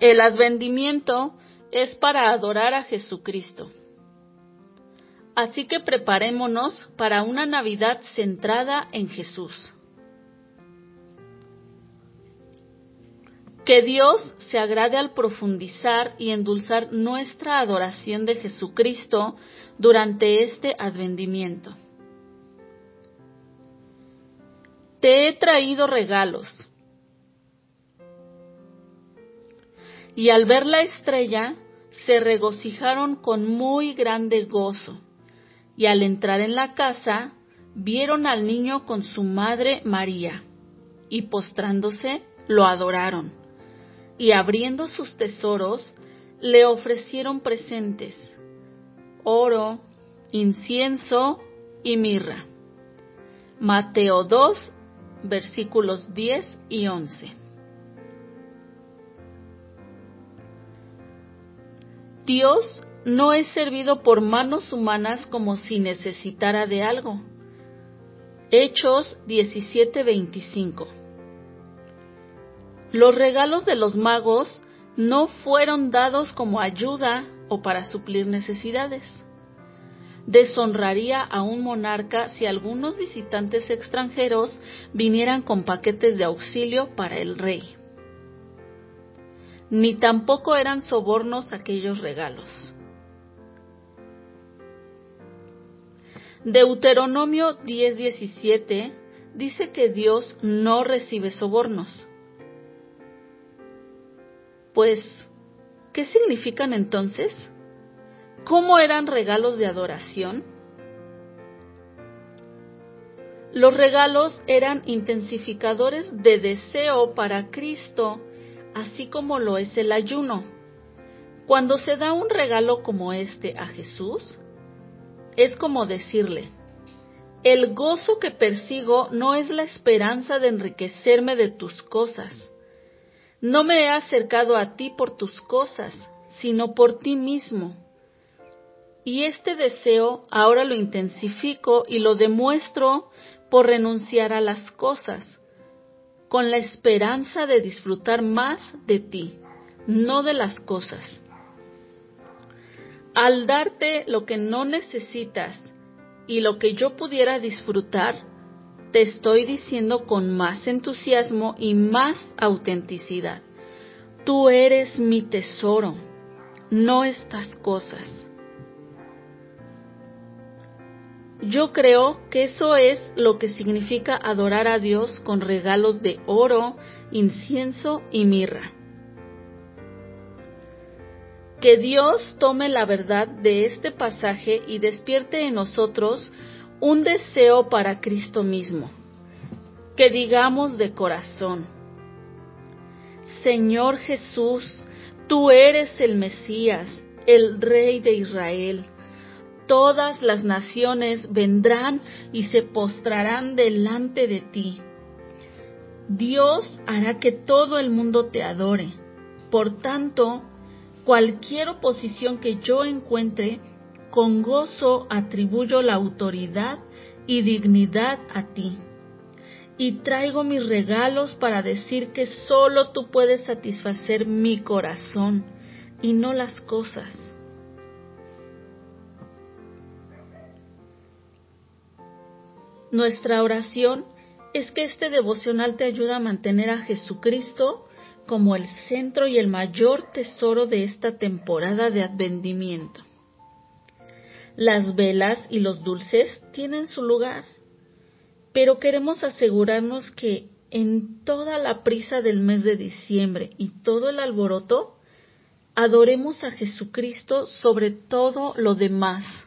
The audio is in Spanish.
El advendimiento es para adorar a Jesucristo. Así que preparémonos para una Navidad centrada en Jesús. Que Dios se agrade al profundizar y endulzar nuestra adoración de Jesucristo durante este advendimiento. Te he traído regalos. Y al ver la estrella, se regocijaron con muy grande gozo y al entrar en la casa vieron al niño con su madre María, y postrándose lo adoraron, y abriendo sus tesoros le ofrecieron presentes, oro, incienso y mirra. Mateo 2, versículos 10 y 11. Dios no es servido por manos humanas como si necesitara de algo. Hechos 17:25 Los regalos de los magos no fueron dados como ayuda o para suplir necesidades. Deshonraría a un monarca si algunos visitantes extranjeros vinieran con paquetes de auxilio para el rey. Ni tampoco eran sobornos aquellos regalos. Deuteronomio 10:17 dice que Dios no recibe sobornos. Pues, ¿qué significan entonces? ¿Cómo eran regalos de adoración? Los regalos eran intensificadores de deseo para Cristo, así como lo es el ayuno. Cuando se da un regalo como este a Jesús, es como decirle, el gozo que persigo no es la esperanza de enriquecerme de tus cosas. No me he acercado a ti por tus cosas, sino por ti mismo. Y este deseo ahora lo intensifico y lo demuestro por renunciar a las cosas, con la esperanza de disfrutar más de ti, no de las cosas al darte lo que no necesitas y lo que yo pudiera disfrutar, te estoy diciendo con más entusiasmo y más autenticidad. Tú eres mi tesoro, no estas cosas. Yo creo que eso es lo que significa adorar a Dios con regalos de oro, incienso y mirra que Dios tome la verdad de este pasaje y despierte en nosotros un deseo para Cristo mismo. Que digamos de corazón, Señor Jesús, tú eres el Mesías, el Rey de Israel. Todas las naciones vendrán y se postrarán delante de ti. Dios hará que todo el mundo te adore. Por tanto, cualquier oposición que yo encuentre, con gozo atribuyo la autoridad y dignidad a ti. Y traigo mis regalos para decir que solo tú puedes satisfacer mi corazón y no las cosas. Nuestra oración es que este devocional te ayude a mantener a Jesucristo como el centro y el mayor tesoro de esta temporada de advendimiento. Las velas y los dulces tienen su lugar, pero queremos asegurarnos que en toda la prisa del mes de diciembre y todo el alboroto, adoremos a Jesucristo sobre todo lo demás